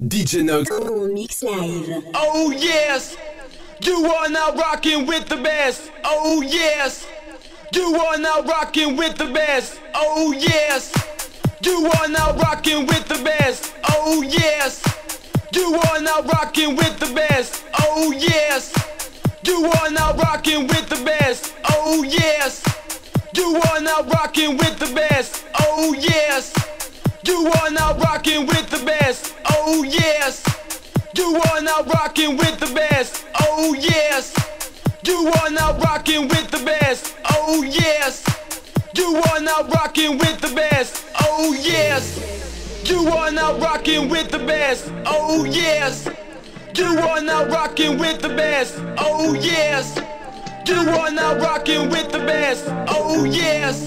DJ Nox. Mix Live. Oh yes, you are now rocking with the best. Oh yes, you are now rocking with the best. Oh yes, you are now rocking with the best. Oh yes, you are now rocking with the best. Oh yes, you are now rocking with the best. Oh yes, you are now rocking with the best. Oh yes. You are now rocking with the best. Oh yes. You are now rocking with the best. Oh yes. You are now rocking with the best. Oh yes. You are now rocking with the best. Oh yes. You are now rocking with the best. Oh yes. You are now rocking with the best. Oh yes. You are now rocking with the best. Oh yes.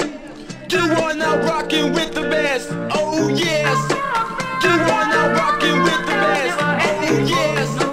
You are now rocking with the best. Oh yes. You are now rocking with the best. Oh yes.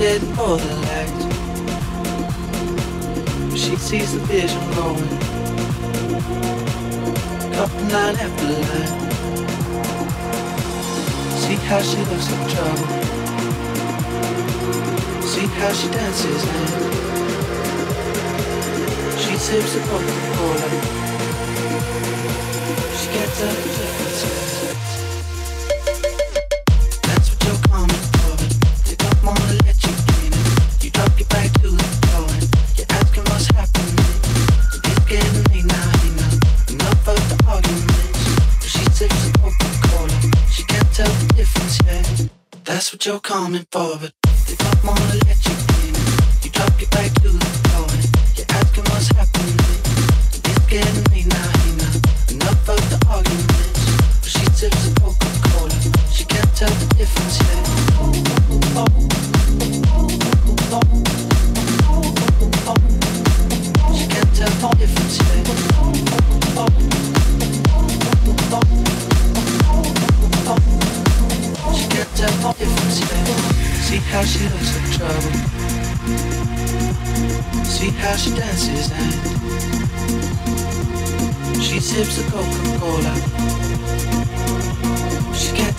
For the light. She's sees the vision growing. Couple line after line. See how she looks like trouble. See how she dances now. She sips the Coca-Cola. She gets up coming forward.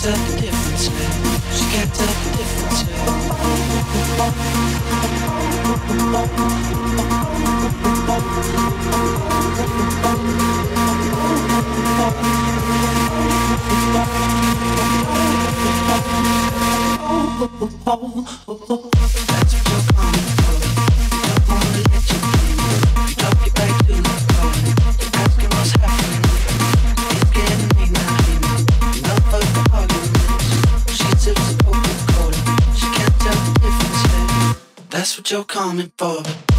Can't tell the difference. She can't tell the difference yet. That's what you're coming you're coming for.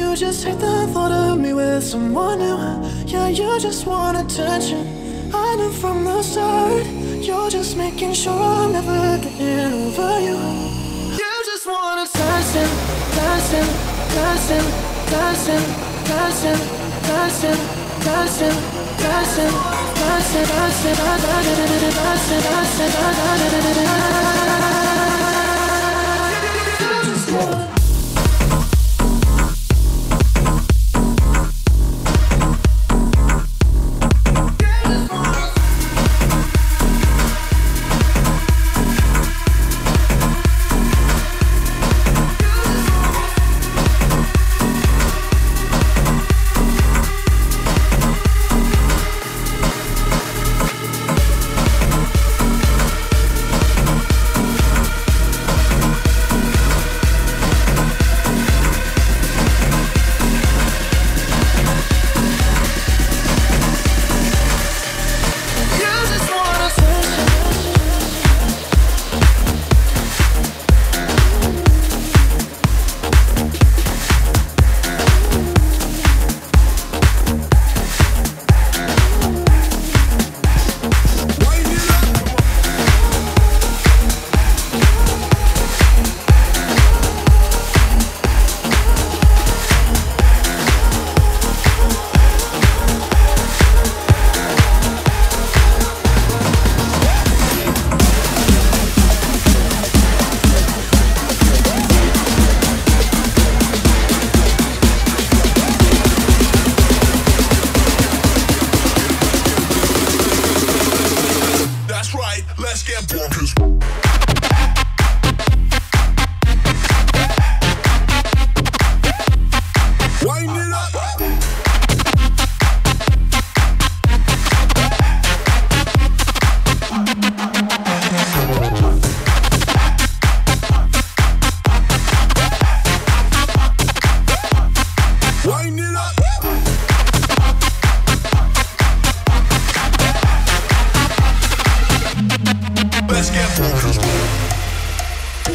You just hate the thought of me with someone new. Yeah, you just want attention. I knew from the start. You're just making sure I'm never getting over you. You just want attention, attention, attention, attention, attention, attention, attention, attention, attention, attention, attention, attention, attention. I've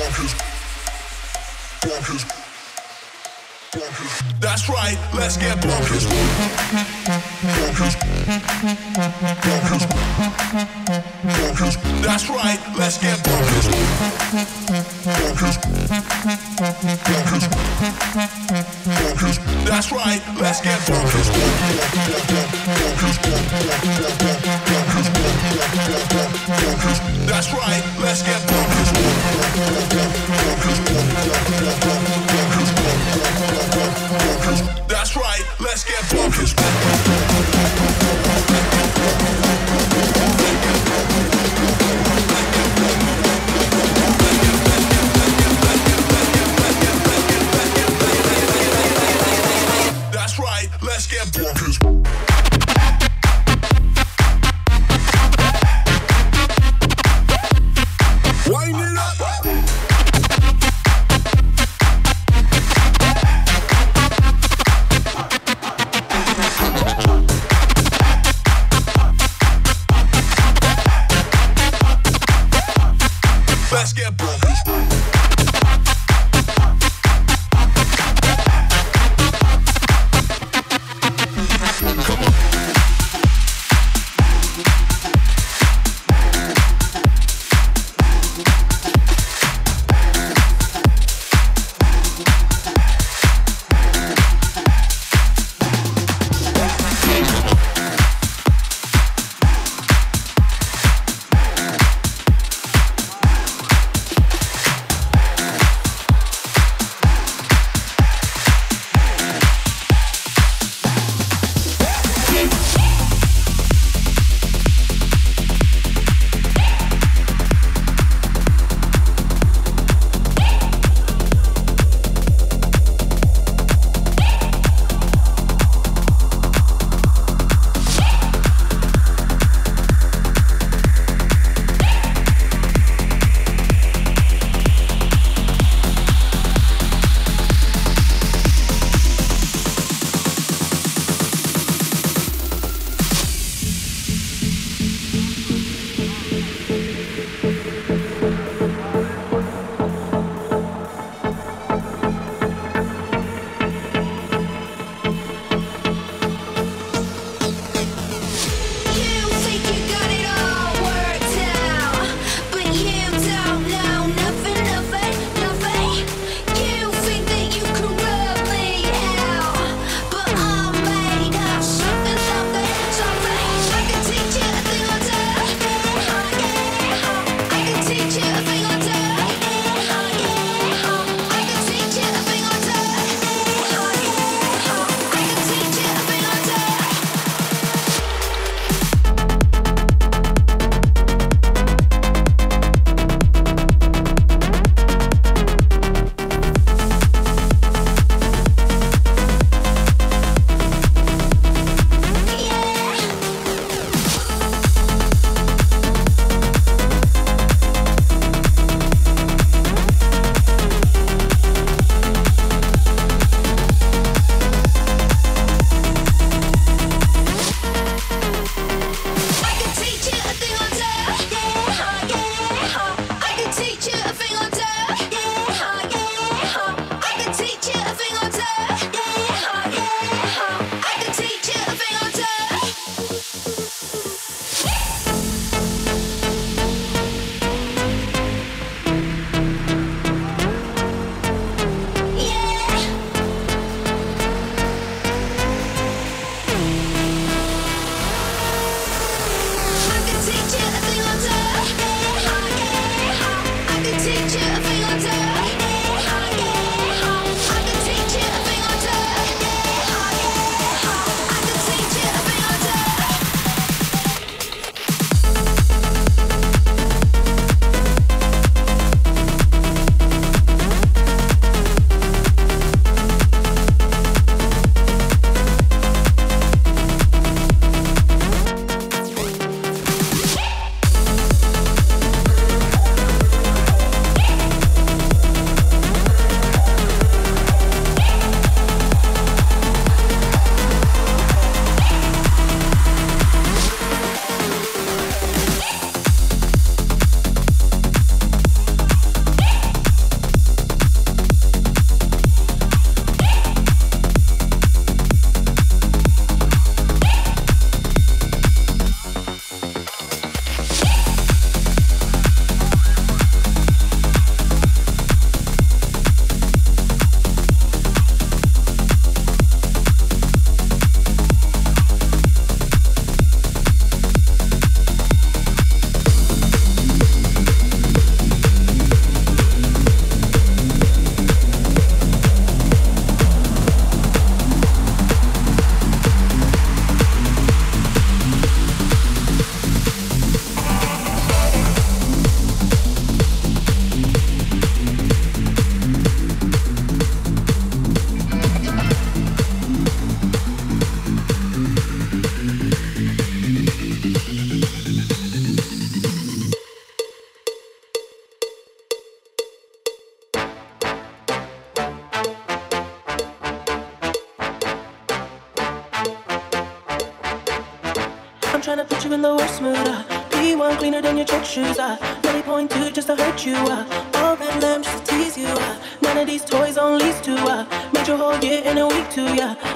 Bonkers. Bonkers bonkers. That's right, let's get bonkers. Bonkers. Bonkers. Bonkers. That's right, let's get bonkers. Bonkers. Bonkers. Bonkers. That's right, let's get bonkers. Bonkers. Bonkers. That's right, let's get bonkers. Bonkers. Bonkers. Thank you.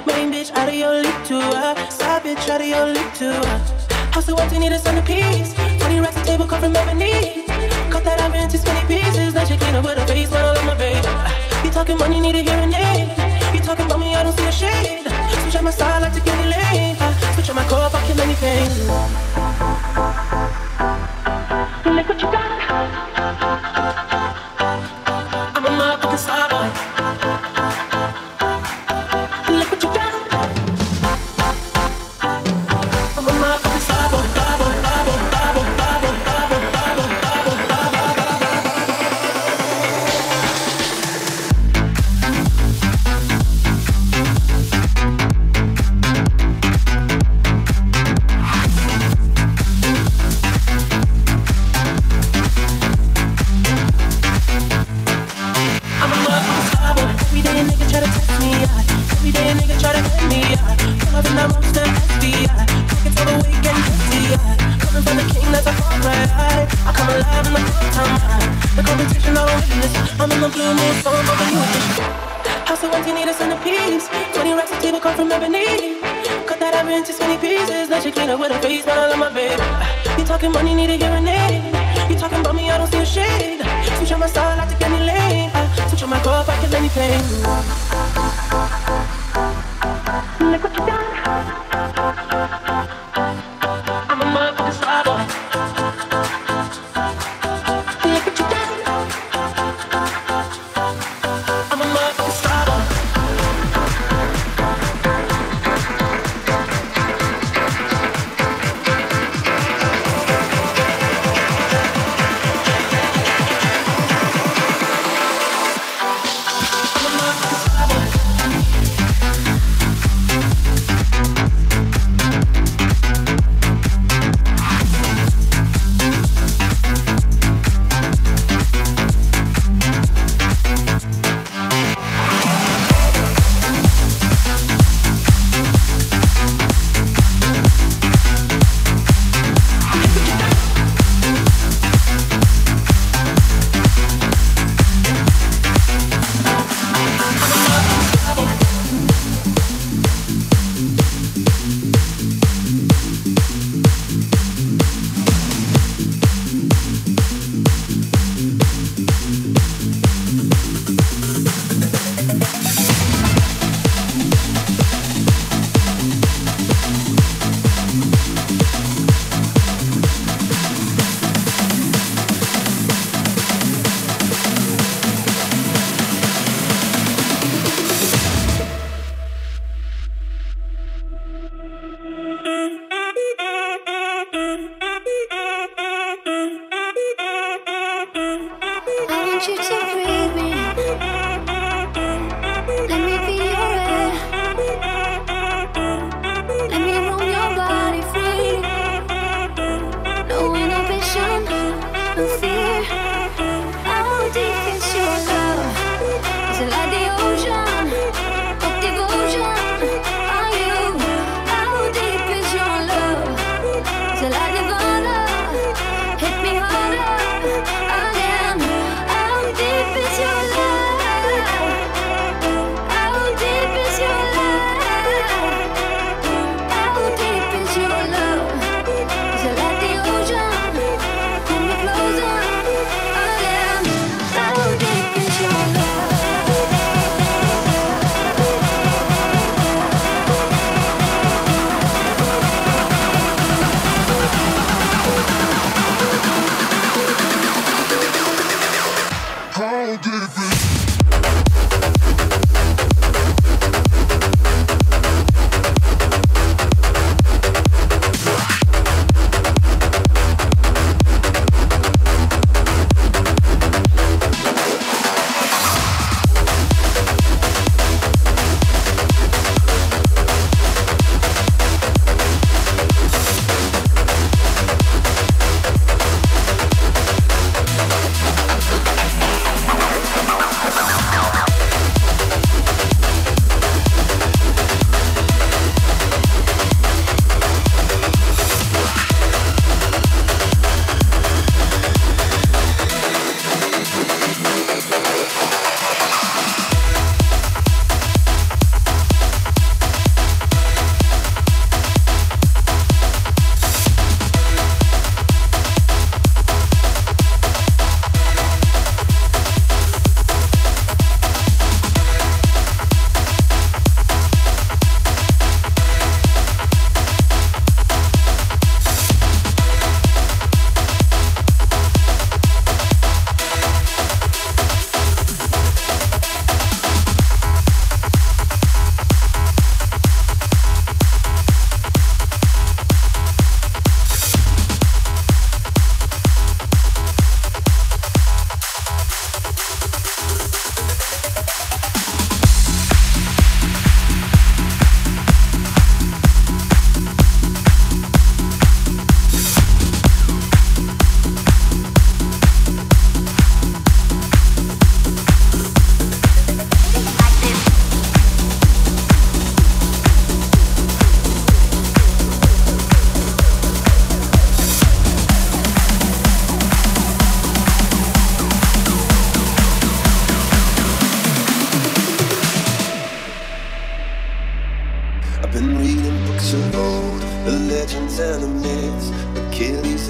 Main bitch out of your league to her. Side bitch out of your league to her. Hustle what you need a centerpiece? 20 racks a table cut from ebony. Cut that up into skinny pieces. Now she clean up with a face, but I love my baby? You talking money, need a hearing aid. You talking about me, I don't see a shade. Switch out my style, I like to get it late. Switch out my core, fucking anything.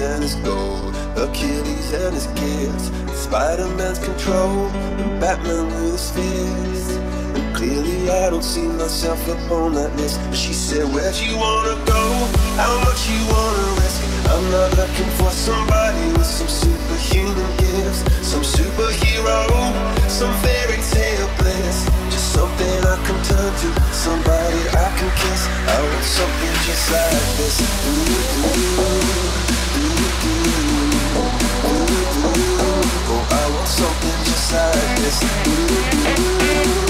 And his gold, Achilles and his gifts, Spider-Man's control, and Batman with his fists. And clearly I don't see myself upon that list. But she said, Where'd you wanna go? How much you wanna risk? I'm not looking for somebody with some superhuman gifts, some superhero, some fairy tale bliss. Just something I can turn to, somebody I can kiss. I want something just like this. Oh, I want something just like this.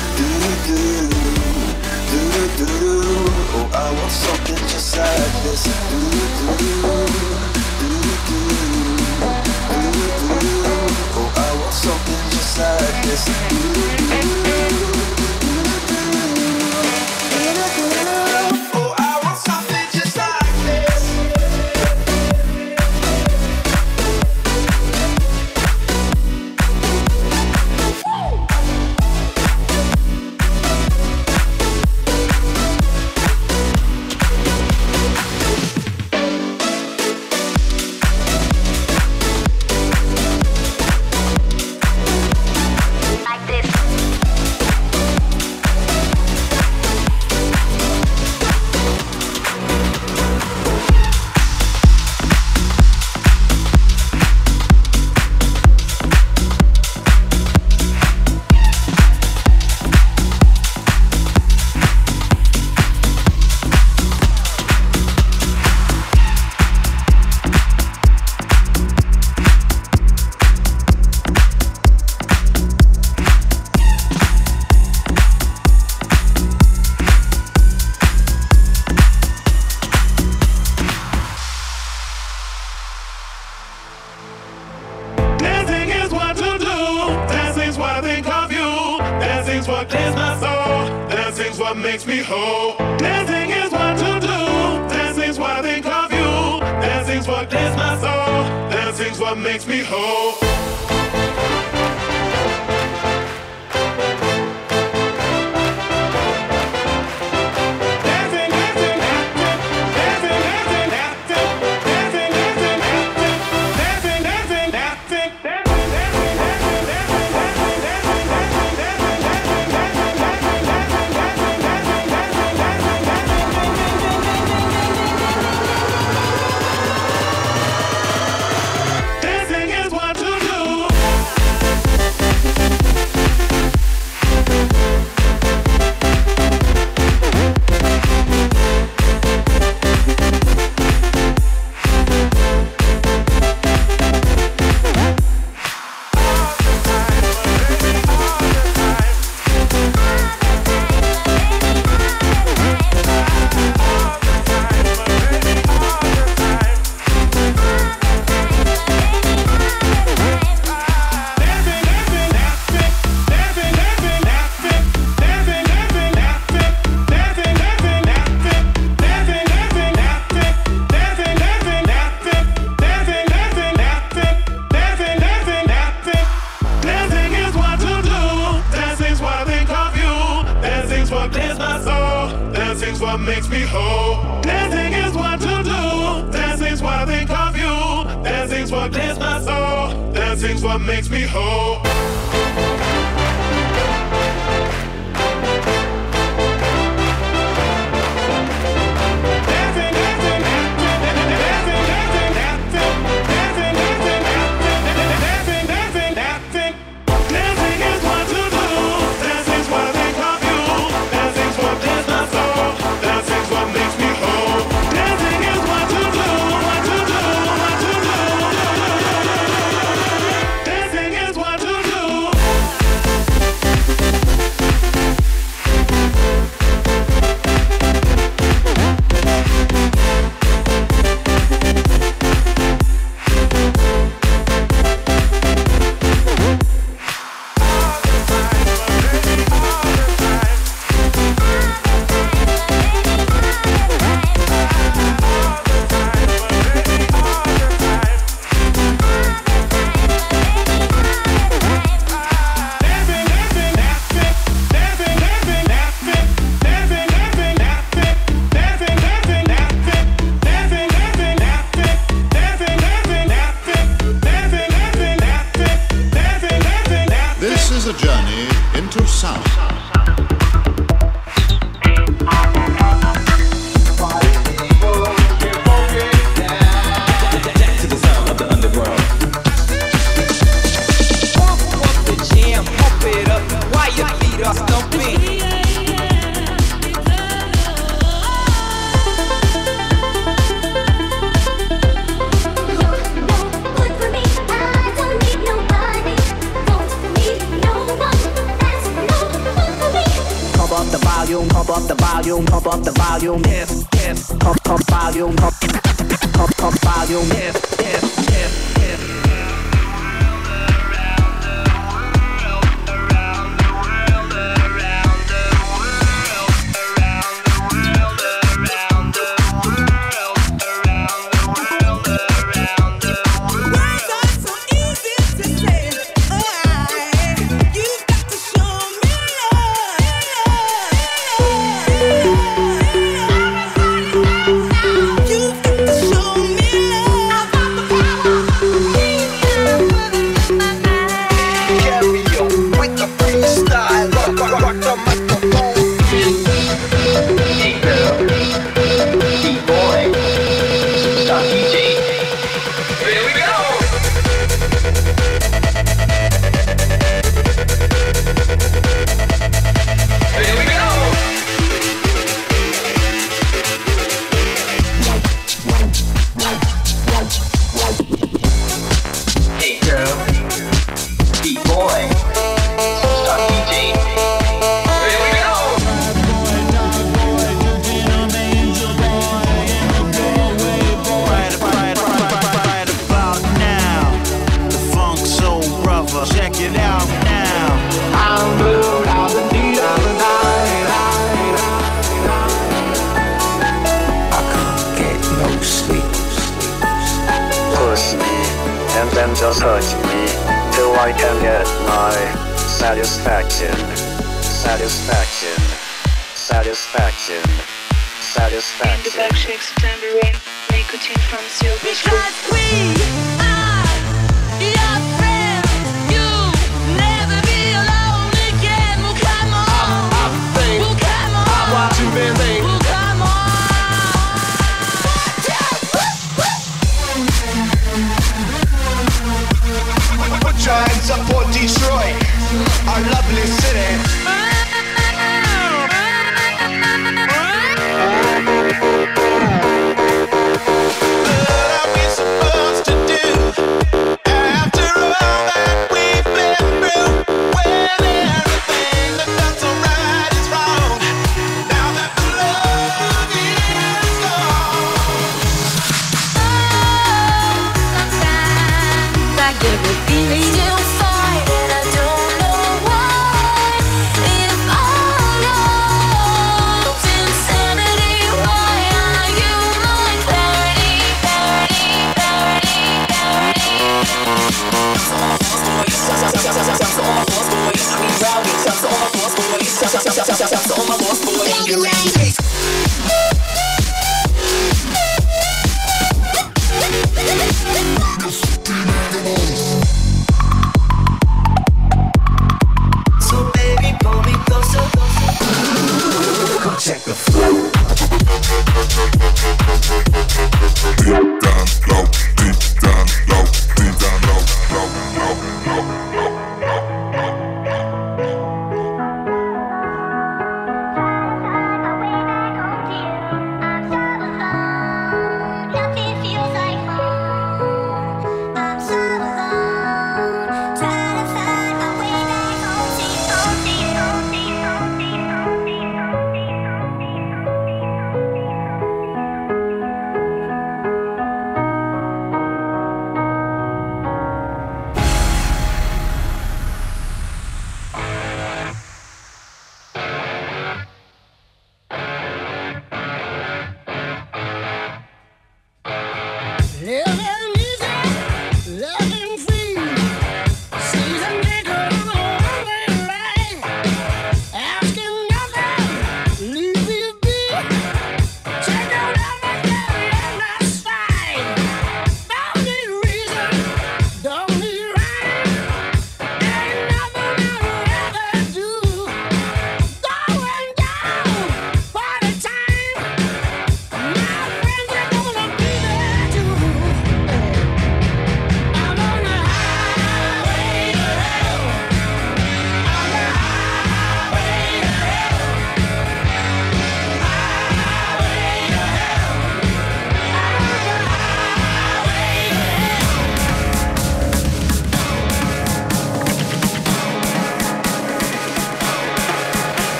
i want something just like this.